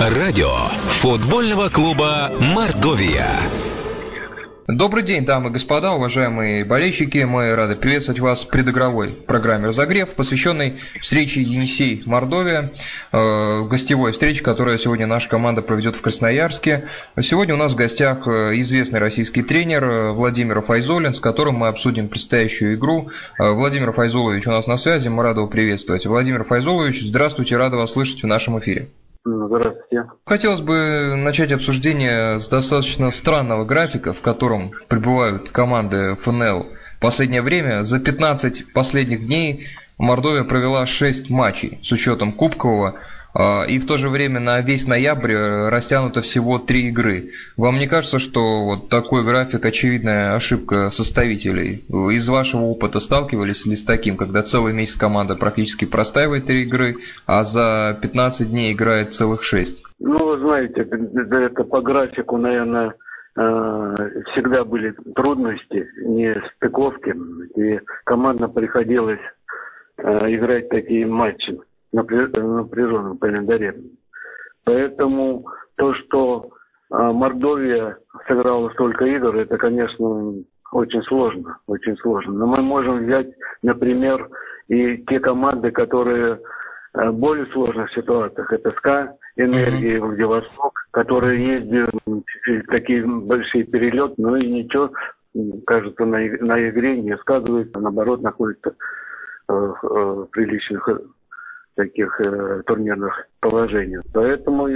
Радио футбольного клуба «Мордовия». Добрый день, дамы и господа, уважаемые болельщики. Мы рады приветствовать вас в предыгровой программе «Разогрев», посвященной встрече Енисей-Мордовия, э, гостевой встрече, которую сегодня наша команда проведет в Красноярске. Сегодня у нас в гостях э, известный российский тренер э, Владимир Файзолин, с которым мы обсудим предстоящую игру. Э, Владимир Файзолович у нас на связи, мы рады его приветствовать. Владимир Файзолович, здравствуйте, рады вас слышать в нашем эфире. Здравствуйте. Хотелось бы начать обсуждение с достаточно странного графика, в котором пребывают команды ФНЛ. В последнее время за 15 последних дней Мордовия провела 6 матчей с учетом Кубкового, и в то же время на весь ноябрь растянуто всего 3 игры. Вам не кажется, что вот такой график очевидная ошибка составителей? Из вашего опыта сталкивались ли с таким, когда целый месяц команда практически простаивает 3 игры, а за 15 дней играет целых 6? Ну, вы знаете, это по графику, наверное, э, всегда были трудности, не стыковки, и командно приходилось э, играть такие матчи напряженном календаре. Поэтому то, что а, Мордовия сыграла столько игр, это, конечно, очень сложно, очень сложно. Но мы можем взять, например, и те команды, которые в а, более сложных ситуациях. Это СКА, Энергия, mm-hmm. Владивосток, которые ездят такие большие перелеты, но и ничего, кажется, на, на игре не сказывается, наоборот, находится э, э, в приличных таких э, турнирных положениях. Поэтому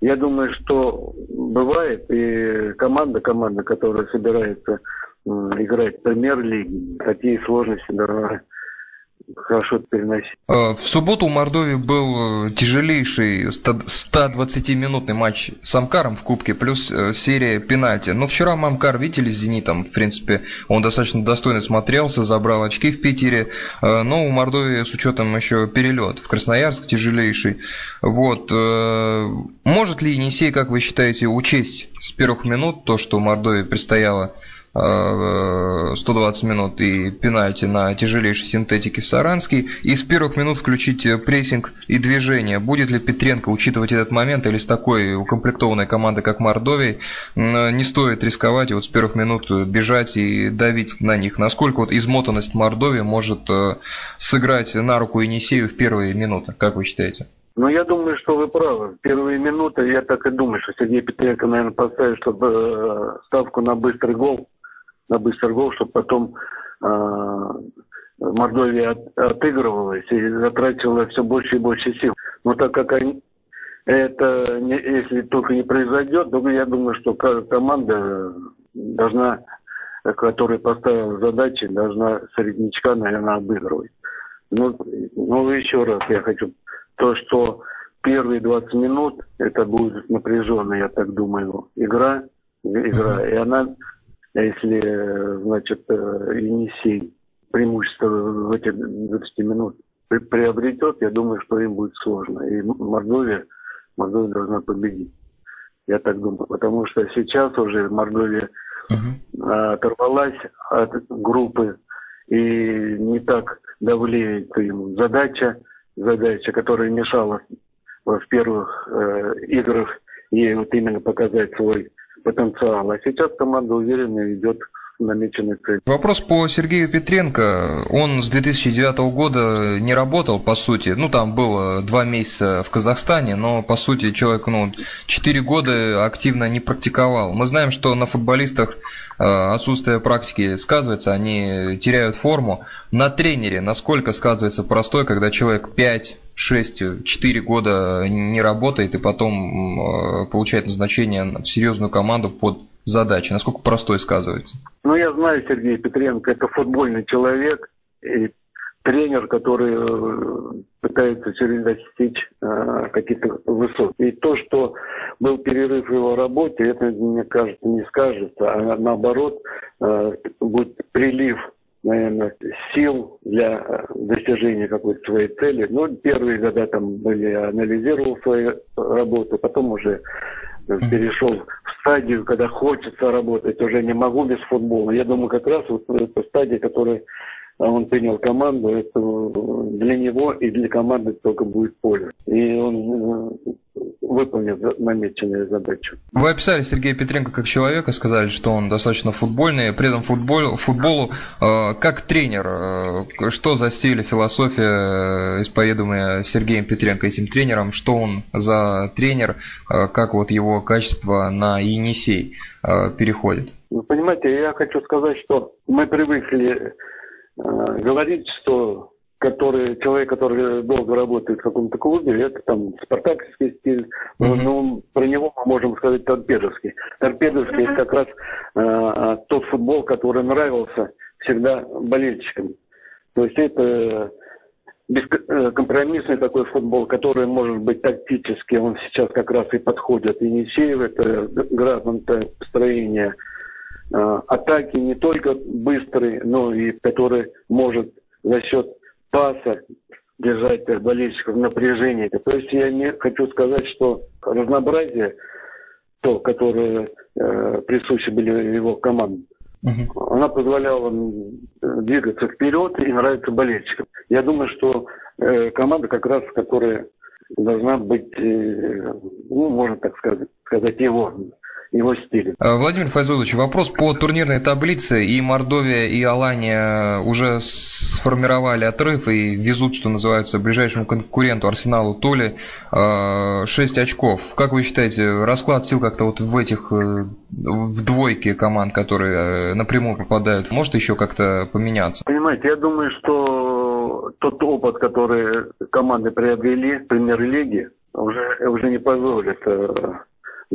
я думаю, что бывает, и команда, команда, которая собирается э, играть в премьер-лиге, такие сложности должна хорошо переносить. Э, в субботу у Мордовии был э, тяжелейший 120-минутный матч с Амкаром в Кубке, плюс э, серия пенальти. Но вчера Мамкар видели с Зенитом, в принципе, он достаточно достойно смотрелся, забрал очки в Питере, но у Мордовии с учетом еще перелет в Красноярск тяжелейший. Вот. Может ли Енисей, как вы считаете, учесть с первых минут то, что Мордовии предстояло 120 минут и пенальти на тяжелейшей синтетике в Саранске. И с первых минут включить прессинг и движение. Будет ли Петренко учитывать этот момент или с такой укомплектованной командой, как Мордовия, не стоит рисковать и вот с первых минут бежать и давить на них? Насколько вот измотанность Мордовии может э, сыграть на руку Енисею в первые минуты, как вы считаете? Ну, я думаю, что вы правы. Первые минуты, я так и думаю, что Сергей Петренко, наверное, поставит чтобы, э, ставку на быстрый гол на быстрый гол, чтобы потом э, Мордовия от, отыгрывалась и затратила все больше и больше сил. Но так как они, это, не, если только не произойдет, то я думаю, что команда должна, которая поставила задачи, должна среднячка, наверное, обыгрывать. Ну, ну, еще раз я хочу, то, что первые 20 минут, это будет напряженная, я так думаю, игра, игра, и она если, значит, э, Енисей преимущество в эти 20 минут приобретет, я думаю, что им будет сложно. И Мордовия, Мордовия должна победить. Я так думаю. Потому что сейчас уже Мордовия uh-huh. оторвалась от группы и не так давлеет им задача, задача, которая мешала в первых э, играх ей вот именно показать свой потенциал. А сейчас команда уверенно идет намеченной цели. Вопрос по Сергею Петренко. Он с 2009 года не работал, по сути. Ну, там было два месяца в Казахстане, но, по сути, человек, ну, 4 года активно не практиковал. Мы знаем, что на футболистах э, отсутствие практики сказывается, они теряют форму. На тренере насколько сказывается простой, когда человек 5 6-4 года не работает и потом э, получает назначение в серьезную команду под задачи? Насколько простой сказывается? Ну, я знаю Сергея Петренко, это футбольный человек и тренер, который э, пытается все время достичь э, каких-то высот. И то, что был перерыв в его работе, это, мне кажется, не скажется, а наоборот, э, будет прилив наверное, сил для э, достижения какой-то своей цели. Ну, первые года там были, анализировал свою работу, потом уже перешел в стадию, когда хочется работать, уже не могу без футбола. Я думаю, как раз вот эта стадия, которая он принял команду, это для него и для команды только будет поле. И он э, выполнит намеченную задачу. Вы описали Сергея Петренко как человека, сказали, что он достаточно футбольный, при этом футбол, футболу э, как тренер. Э, что за стиль, философия, э, исповедуемая Сергеем Петренко этим тренером, что он за тренер, э, как вот его качество на Енисей э, переходит? Вы понимаете, я хочу сказать, что мы привыкли э, говорить, что который, человек, который долго работает в каком-то клубе, это там спартаковский стиль, mm-hmm. но про него мы можем сказать торпедовский. Торпедовский mm-hmm. это как раз э, тот футбол, который нравился всегда болельщикам. То есть это бескомпромиссный такой футбол, который может быть тактический, он сейчас как раз и подходит. И Енисеев это грамотное построение э, атаки не только быстрый, но и который может за счет паса держать болельщиков в напряжении. То есть я не хочу сказать, что разнообразие, то, которое э, присуще были его командам, uh она позволяла двигаться вперед и нравиться болельщикам. Я думаю, что э, команда как раз, которая должна быть, э, ну, можно так сказать, сказать его его стиле. Э, Владимир Файзулович, вопрос по турнирной таблице. И Мордовия, и Алания уже сформировали отрыв и везут, что называется, ближайшему конкуренту Арсеналу 6 э, очков. Как вы считаете, расклад сил как-то вот в этих, э, в двойке команд, которые напрямую попадают, может еще как-то поменяться? Понимаете, я думаю, что тот опыт, который команды приобрели в премьер-лиге, уже, уже не позволит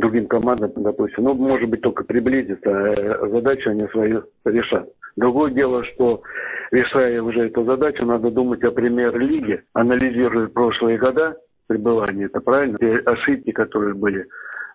другим командам, допустим. Ну, может быть, только приблизиться, а задачу они свою решат. Другое дело, что решая уже эту задачу, надо думать о премьер-лиге, анализируя прошлые года пребывания, это правильно, те ошибки, которые были.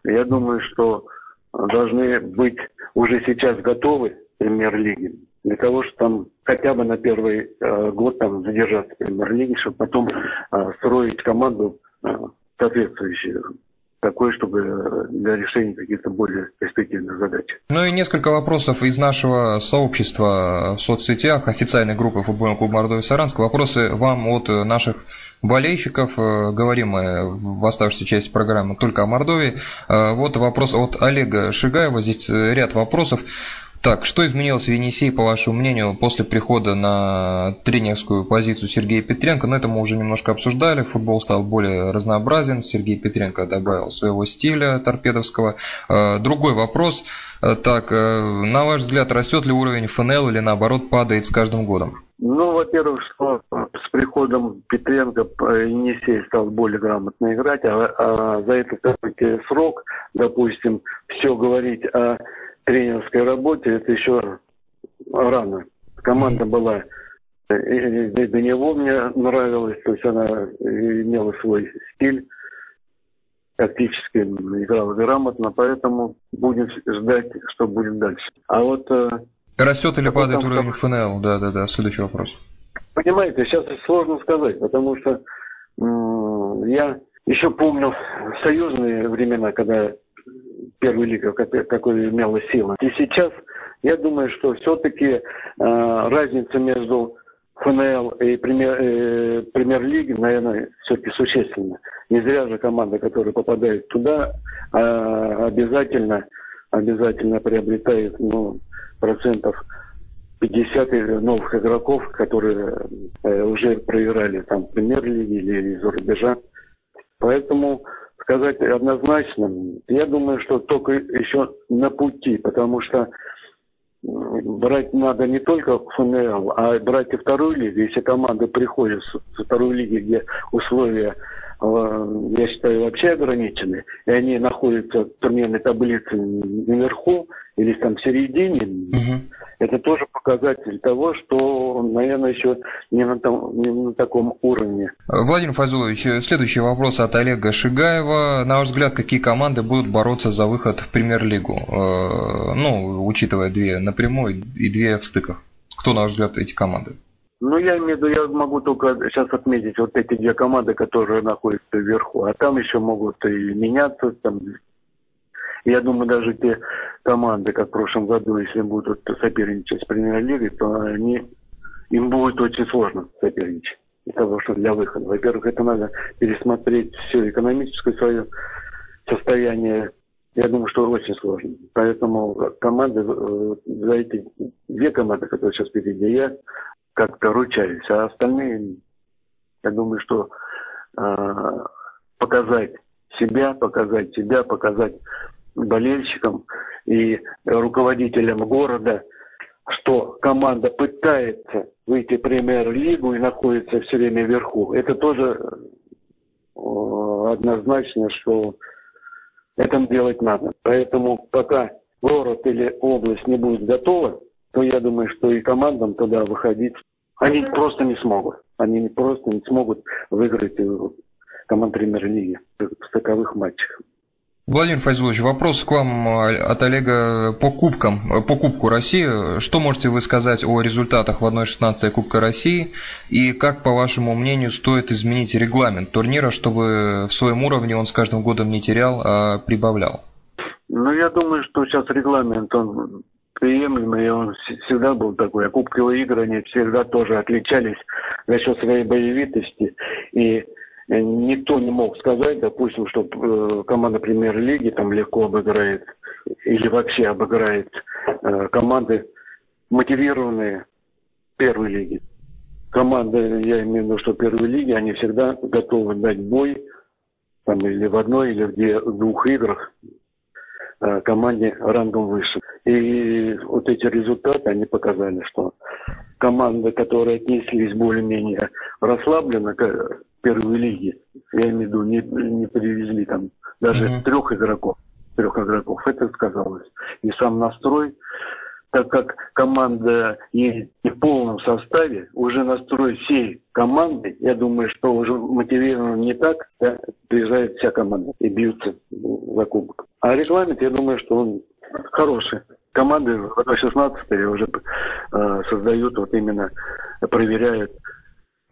Я думаю, что должны быть уже сейчас готовы премьер-лиги для того, чтобы там хотя бы на первый э, год там задержаться в премьер-лиге, чтобы потом э, строить команду э, соответствующую такой, чтобы для решения каких-то более перспективных задач. Ну и несколько вопросов из нашего сообщества в соцсетях, официальной группы футбольного клуба Мордовия Саранск. Вопросы вам от наших болельщиков. Говорим мы в оставшейся части программы только о Мордовии. Вот вопрос от Олега Шигаева. Здесь ряд вопросов. Так, что изменилось в Енисей, по вашему мнению, после прихода на тренерскую позицию Сергея Петренко? Ну, это мы уже немножко обсуждали. Футбол стал более разнообразен. Сергей Петренко добавил своего стиля торпедовского. Э, другой вопрос. Э, так, э, на ваш взгляд, растет ли уровень ФНЛ или наоборот падает с каждым годом? Ну, во-первых, что с приходом Петренко Енисей стал более грамотно играть, а, а за этот срок, допустим, все говорить о тренерской работе это еще рано. Команда была и до него мне нравилось, то есть она имела свой стиль, тактически играла грамотно, поэтому будем ждать, что будет дальше. А вот... Э, Растет или падает там, уровень ФНЛ? Да, да, да, следующий вопрос. Понимаете, сейчас сложно сказать, потому что я еще помню союзные времена, когда первая лига, какой имела сила. И сейчас я думаю, что все-таки э, разница между ФНЛ и премьер, э, премьер-лиги, наверное, все-таки существенна. Не зря же команда, которая попадает туда, э, обязательно, обязательно приобретает ну, процентов 50 новых игроков, которые э, уже проиграли там премьер-лиги или из-за рубежа. Поэтому сказать однозначно, я думаю, что только еще на пути, потому что брать надо не только ФНЛ, а брать и вторую лигу. Если команда приходит со второй лиги, где условия, я считаю, вообще ограничены, и они находятся в турнирной таблице наверху или там в середине, угу. это тоже показатель того, что, наверное, еще не на, том, не на таком уровне. Владимир Фазулович, следующий вопрос от Олега Шигаева. На ваш взгляд, какие команды будут бороться за выход в премьер-лигу? Э, ну, учитывая две напрямую и две в стыках. Кто, на ваш взгляд, эти команды? Ну, я имею в виду, я могу только сейчас отметить вот эти две команды, которые находятся вверху, а там еще могут и меняться, там я думаю, даже те команды, как в прошлом году, если будут соперничать с премьер-лигой, то они, им будет очень сложно соперничать. Из того, что для выхода. Во-первых, это надо пересмотреть всю экономическую свою состояние, я думаю, что очень сложно. Поэтому команды, э, за эти две команды, которые сейчас впереди, я как-то ручаюсь. А остальные, я думаю, что э, показать себя, показать себя, показать болельщикам и руководителям города, что команда пытается выйти в премьер-лигу и находится все время вверху. Это тоже э, однозначно, что это делать надо. Поэтому пока город или область не будет готова, то я думаю, что и командам туда выходить они просто не смогут. Они просто не смогут выиграть команд премьер-лиги в таковых матчах. Владимир Файзулович, вопрос к вам от Олега по кубкам, по Кубку России. Что можете вы сказать о результатах в 1-16 Кубка России и как, по вашему мнению, стоит изменить регламент турнира, чтобы в своем уровне он с каждым годом не терял, а прибавлял? Ну, я думаю, что сейчас регламент, он приемлемый, он всегда был такой. А кубковые игры, они всегда тоже отличались за счет своей боевитости. И Э, никто не мог сказать, допустим, что э, команда премьер-лиги там легко обыграет или вообще обыграет э, команды мотивированные первой лиги. Команды, я имею в виду, что первой лиги, они всегда готовы дать бой там или в одной, или в двух играх команде рангом выше. И вот эти результаты, они показали, что команды, которые отнеслись более-менее расслабленно к первой лиги, я имею в виду, не, не привезли там даже mm-hmm. трех игроков, трех игроков, это сказалось. И сам настрой, так как команда не в полном составе, уже настрой всей команды, я думаю, что уже мотивировано не так, да, приезжает вся команда и бьются за кубок. А регламент, я думаю, что он хороший команды в 16 уже э, создают, вот именно проверяют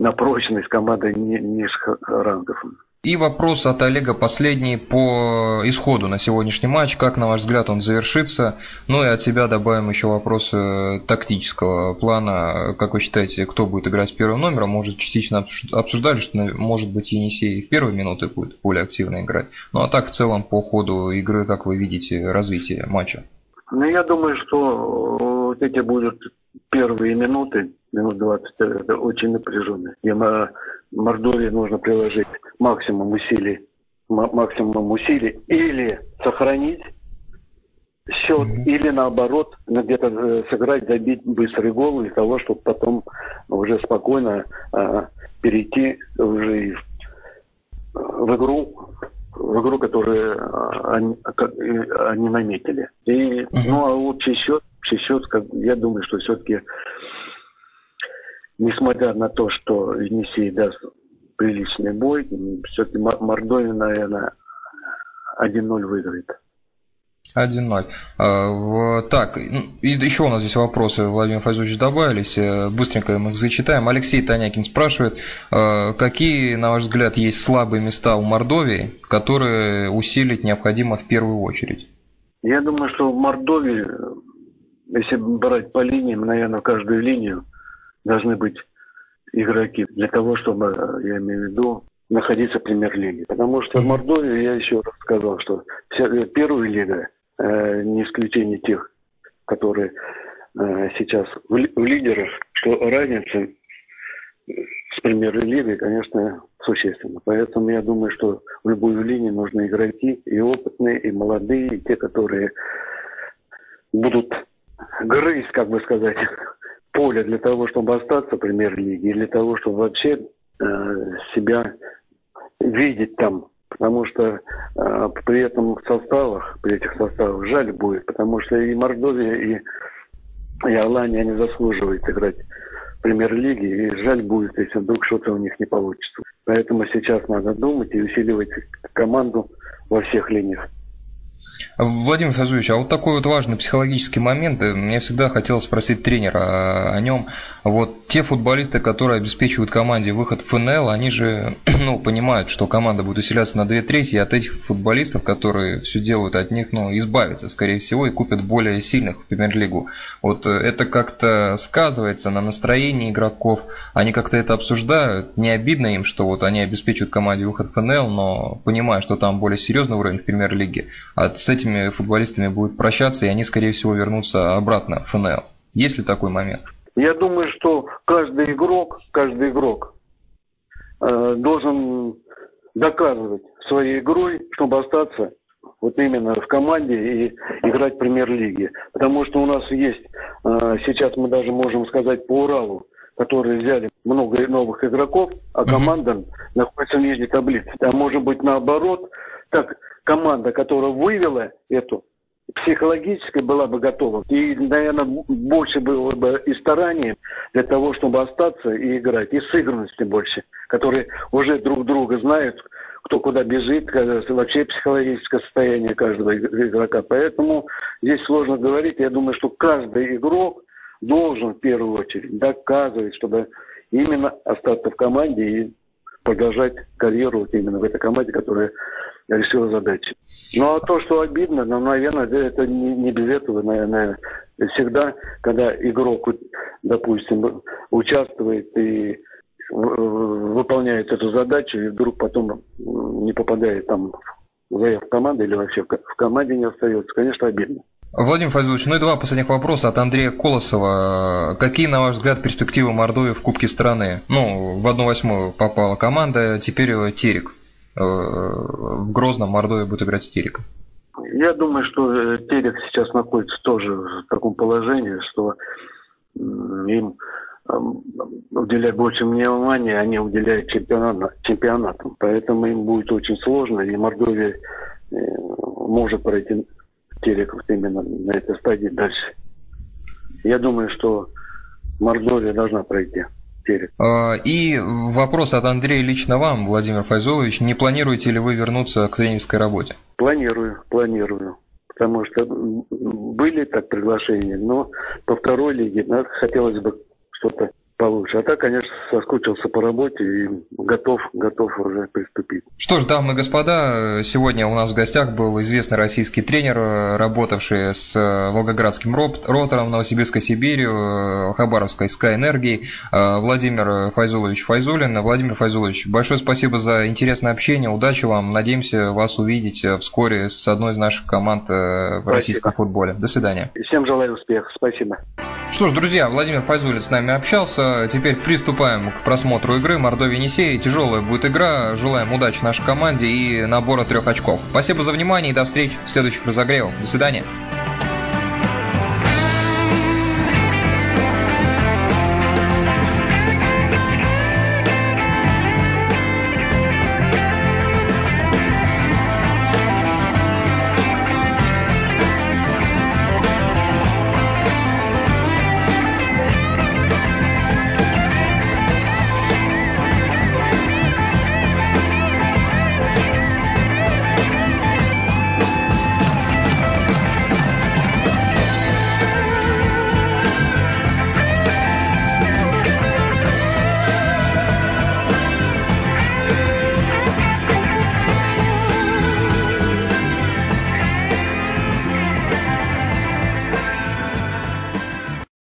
на прочность команды низких рангов. И вопрос от Олега последний по исходу на сегодняшний матч. Как, на ваш взгляд, он завершится? Ну и от себя добавим еще вопросы тактического плана. Как вы считаете, кто будет играть первым номером? Может, частично обсуждали, что, может быть, Енисей в первые минуты будет более активно играть. Ну а так, в целом, по ходу игры, как вы видите развитие матча? Ну, я думаю, что э, вот эти будут первые минуты, минут 20, это очень напряженные. И Мордовии нужно приложить максимум усилий, максимум усилий или сохранить счет, mm-hmm. или наоборот, где-то э, сыграть, забить быстрый гол для того, чтобы потом уже спокойно а, перейти уже в, игру в игру, которую они, они наметили. И, uh-huh. Ну, а общий счет, счет, как, я думаю, что все-таки, несмотря на то, что Енисей даст приличный бой, все-таки Мордовия, наверное, 1-0 выиграет. 1-0. А, так, и еще у нас здесь вопросы, Владимир Файзович, добавились. Э, быстренько мы их зачитаем. Алексей Танякин спрашивает, э, какие, на ваш взгляд, есть слабые места у Мордовии, которые усилить необходимо в первую очередь? Я думаю, что в Мордовии, если брать по линиям, наверное, в каждую линию должны быть игроки для того, чтобы, я имею в виду, находиться в премьер-лиге. Потому что в Мордовии, я еще раз сказал, что вся, э, первая лига Э, не исключение тех, которые э, сейчас в лидерах, что разница с премьер-лигой, конечно, существенно. Поэтому я думаю, что в любую линию нужны игроки и опытные, и молодые, и те, которые будут грызть, как бы сказать, поле для того, чтобы остаться в премьер-лиге, и для того, чтобы вообще э, себя видеть там потому что э, при этом составах, при этих составах жаль будет, потому что и Мордовия, и, и Алания, они заслуживают играть в премьер-лиге, и жаль будет, если вдруг что-то у них не получится. Поэтому сейчас надо думать и усиливать команду во всех линиях. Владимир Фазуевич, а вот такой вот важный психологический момент, э, мне всегда хотелось спросить тренера о нем. Вот те футболисты, которые обеспечивают команде выход в ФНЛ, они же ну, понимают, что команда будет усиляться на две трети, и от этих футболистов, которые все делают от них, ну, избавиться, скорее всего, и купят более сильных в премьер-лигу. Вот э, это как-то сказывается на настроении игроков, они как-то это обсуждают, не обидно им, что вот они обеспечивают команде выход в ФНЛ, но понимая, что там более серьезный уровень в премьер-лиге, а с этими футболистами будет прощаться, и они, скорее всего, вернутся обратно в ФНЛ. Есть ли такой момент? Я думаю, что каждый игрок, каждый игрок э, должен доказывать своей игрой, чтобы остаться вот именно в команде и играть в премьер-лиге. Потому что у нас есть, э, сейчас мы даже можем сказать по Уралу, которые взяли много новых игроков, а команда uh-huh. находится в нижней таблице. А может быть наоборот, так команда, которая вывела эту психологически была бы готова. И, наверное, больше было бы и стараний для того, чтобы остаться и играть. И сыгранности больше, которые уже друг друга знают, кто куда бежит, вообще психологическое состояние каждого игрока. Поэтому здесь сложно говорить. Я думаю, что каждый игрок должен в первую очередь доказывать, чтобы именно остаться в команде и продолжать карьеру именно в этой команде, которая решила задачи. Ну а то, что обидно, ну, наверное, это не, не без этого, наверное. Всегда, когда игрок, допустим, участвует и выполняет эту задачу, и вдруг потом не попадает там в команды или вообще в команде не остается, конечно, обидно. Владимир Фазилович, ну и два последних вопроса от Андрея Колосова. Какие, на ваш взгляд, перспективы Мордовии в Кубке страны? Ну, в одну восьмую попала команда, теперь Терек. Э, в Грозном Мордовия будет играть с Тереком? Я думаю, что э, Терек сейчас находится тоже в таком положении, что им уделять больше внимания, они уделяют чемпионат, чемпионатам. Поэтому им будет очень сложно, и Мордовия э, может пройти Терек вот именно на этой стадии дальше. Я думаю, что Мордовия должна пройти. А, и вопрос от Андрея лично вам, Владимир Файзолович. Не планируете ли вы вернуться к тренерской работе? Планирую, планирую. Потому что были так приглашения, но по второй лиге да, хотелось бы что-то получше. А так, конечно, соскучился по работе и готов, готов уже приступить. Что ж, дамы и господа, сегодня у нас в гостях был известный российский тренер, работавший с Волгоградским ротором, Новосибирской Сибирью, Хабаровской Sky Энергией, Владимир Файзулович Файзулин. Владимир Файзулович, большое спасибо за интересное общение, удачи вам, надеемся вас увидеть вскоре с одной из наших команд э, в спасибо. российском футболе. До свидания. Всем желаю успеха, спасибо. Что ж, друзья, Владимир Файзулин с нами общался. Теперь приступаем к просмотру игры Мордовия Енисей. Тяжелая будет игра. Желаем удачи нашей команде и набора трех очков. Спасибо за внимание и до встречи в следующих разогревах. До свидания.